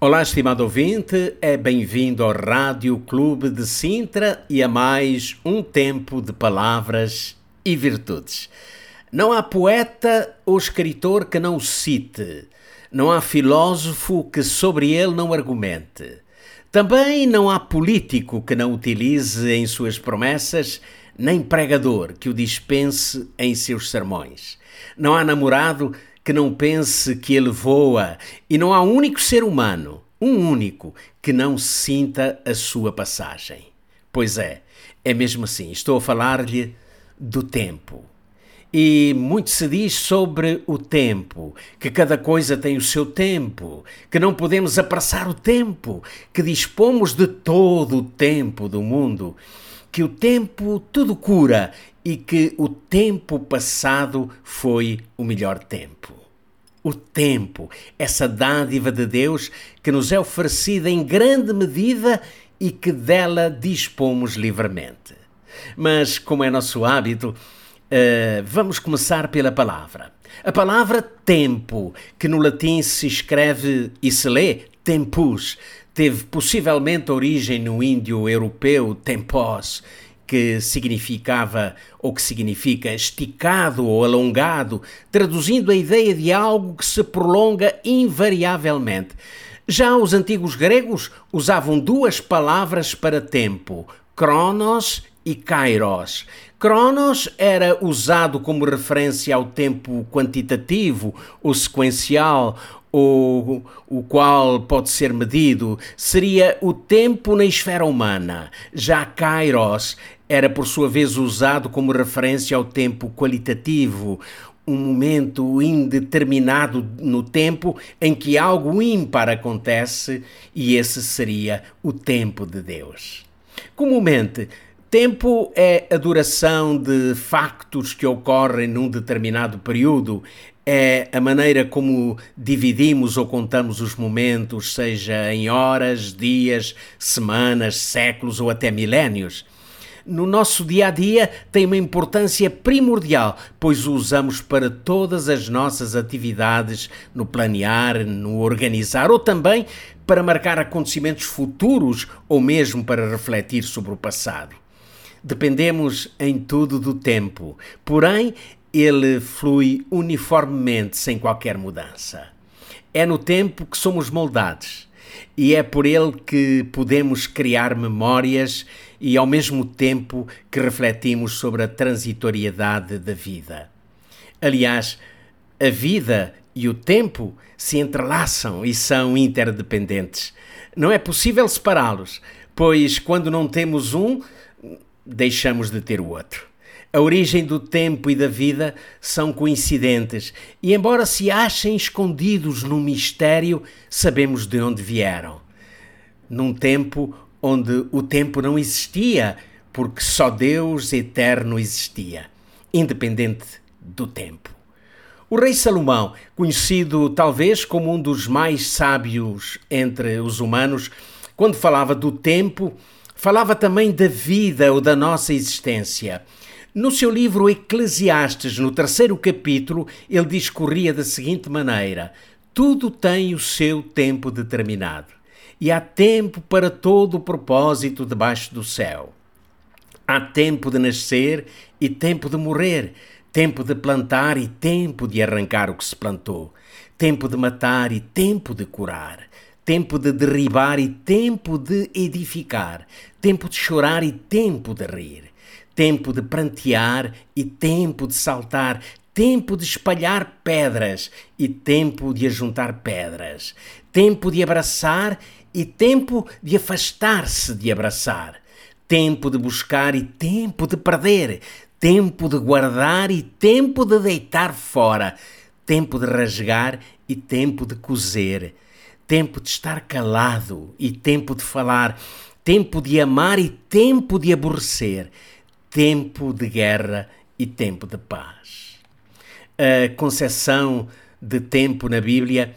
Olá, estimado ouvinte, é bem-vindo ao Rádio Clube de Sintra e a mais um tempo de palavras e virtudes. Não há poeta ou escritor que não o cite, não há filósofo que sobre ele não argumente. Também não há político que não utilize em suas promessas, nem pregador que o dispense em seus sermões. Não há namorado que não pense que ele voa, e não há um único ser humano, um único, que não sinta a sua passagem. Pois é, é mesmo assim. Estou a falar-lhe do tempo. E muito se diz sobre o tempo, que cada coisa tem o seu tempo, que não podemos apressar o tempo, que dispomos de todo o tempo do mundo, que o tempo tudo cura e que o tempo passado foi o melhor tempo o tempo, essa dádiva de Deus que nos é oferecida em grande medida e que dela dispomos livremente. Mas, como é nosso hábito, uh, vamos começar pela palavra. A palavra tempo, que no latim se escreve e se lê tempus, teve possivelmente origem no índio europeu tempos que significava ou que significa esticado ou alongado, traduzindo a ideia de algo que se prolonga invariavelmente. Já os antigos gregos usavam duas palavras para tempo, cronos e kairos. Cronos era usado como referência ao tempo quantitativo ou sequencial, ou o qual pode ser medido, seria o tempo na esfera humana. Já Kairos era por sua vez usado como referência ao tempo qualitativo, um momento indeterminado no tempo em que algo ímpar acontece, e esse seria o tempo de Deus. Comumente, Tempo é a duração de factos que ocorrem num determinado período, é a maneira como dividimos ou contamos os momentos, seja em horas, dias, semanas, séculos ou até milénios no nosso dia a dia tem uma importância primordial, pois o usamos para todas as nossas atividades, no planear, no organizar ou também para marcar acontecimentos futuros ou mesmo para refletir sobre o passado. Dependemos em tudo do tempo, porém, ele flui uniformemente, sem qualquer mudança. É no tempo que somos moldados e é por ele que podemos criar memórias e ao mesmo tempo que refletimos sobre a transitoriedade da vida. Aliás, a vida e o tempo se entrelaçam e são interdependentes. Não é possível separá-los, pois quando não temos um, deixamos de ter o outro. A origem do tempo e da vida são coincidentes e, embora se achem escondidos no mistério, sabemos de onde vieram. Num tempo onde o tempo não existia, porque só Deus eterno existia, independente do tempo. O rei Salomão, conhecido talvez como um dos mais sábios entre os humanos, quando falava do tempo, falava também da vida ou da nossa existência. No seu livro Eclesiastes, no terceiro capítulo, ele discorria da seguinte maneira: Tudo tem o seu tempo determinado e há tempo para todo o propósito debaixo do céu. Há tempo de nascer e tempo de morrer, tempo de plantar e tempo de arrancar o que se plantou, tempo de matar e tempo de curar, tempo de derribar e tempo de edificar, tempo de chorar e tempo de rir, tempo de prantear e tempo de saltar, tempo de espalhar pedras e tempo de ajuntar pedras, tempo de abraçar e tempo de afastar-se de abraçar, tempo de buscar e tempo de perder, tempo de guardar e tempo de deitar fora, tempo de rasgar e tempo de coser, tempo de estar calado e tempo de falar, tempo de amar e tempo de aborrecer, tempo de guerra e tempo de paz. A concepção de tempo na Bíblia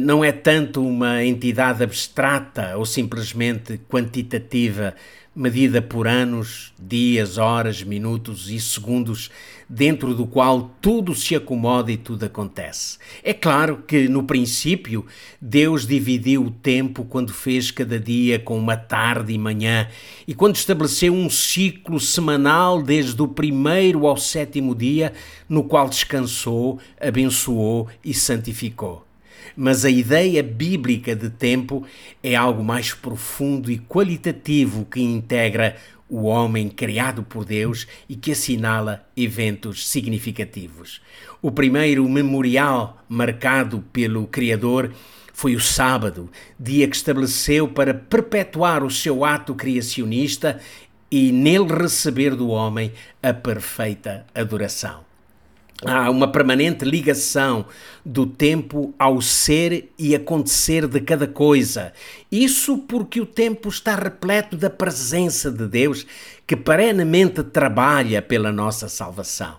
não é tanto uma entidade abstrata ou simplesmente quantitativa, medida por anos, dias, horas, minutos e segundos, dentro do qual tudo se acomoda e tudo acontece. É claro que, no princípio, Deus dividiu o tempo quando fez cada dia com uma tarde e manhã e quando estabeleceu um ciclo semanal desde o primeiro ao sétimo dia, no qual descansou, abençoou e santificou mas a ideia bíblica de tempo é algo mais profundo e qualitativo que integra o homem criado por Deus e que assinala eventos significativos. O primeiro memorial marcado pelo Criador foi o sábado, dia que estabeleceu para perpetuar o seu ato criacionista e nele receber do homem a perfeita adoração. Há uma permanente ligação do tempo ao ser e acontecer de cada coisa. Isso porque o tempo está repleto da presença de Deus que perenemente trabalha pela nossa salvação.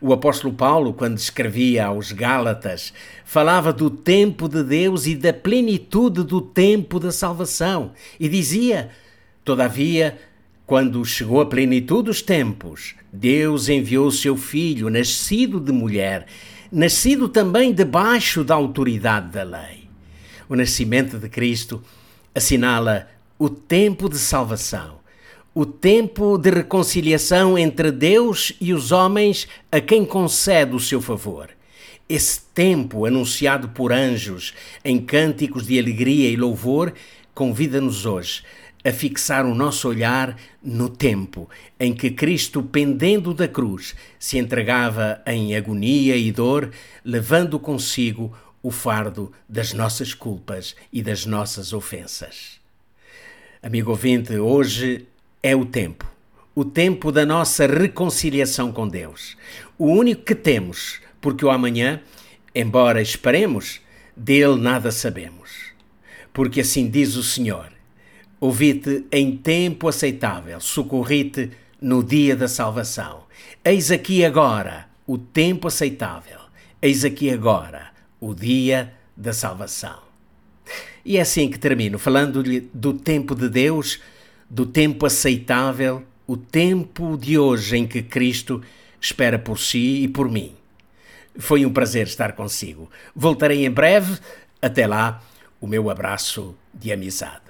O apóstolo Paulo, quando escrevia aos Gálatas, falava do tempo de Deus e da plenitude do tempo da salvação e dizia: Todavia, quando chegou a plenitude dos tempos, Deus enviou seu filho, nascido de mulher, nascido também debaixo da autoridade da lei. O nascimento de Cristo assinala o tempo de salvação, o tempo de reconciliação entre Deus e os homens a quem concede o seu favor. Esse tempo, anunciado por anjos em cânticos de alegria e louvor, convida-nos hoje a fixar o nosso olhar no tempo em que Cristo, pendendo da cruz, se entregava em agonia e dor, levando consigo o fardo das nossas culpas e das nossas ofensas. Amigo ouvinte, hoje é o tempo, o tempo da nossa reconciliação com Deus. O único que temos, porque o amanhã, embora esperemos, dele nada sabemos. Porque assim diz o Senhor Ouvi-te em tempo aceitável, socorri-te no dia da salvação. Eis aqui agora o tempo aceitável, eis aqui agora o dia da salvação. E é assim que termino, falando-lhe do tempo de Deus, do tempo aceitável, o tempo de hoje em que Cristo espera por si e por mim. Foi um prazer estar consigo. Voltarei em breve. Até lá, o meu abraço de amizade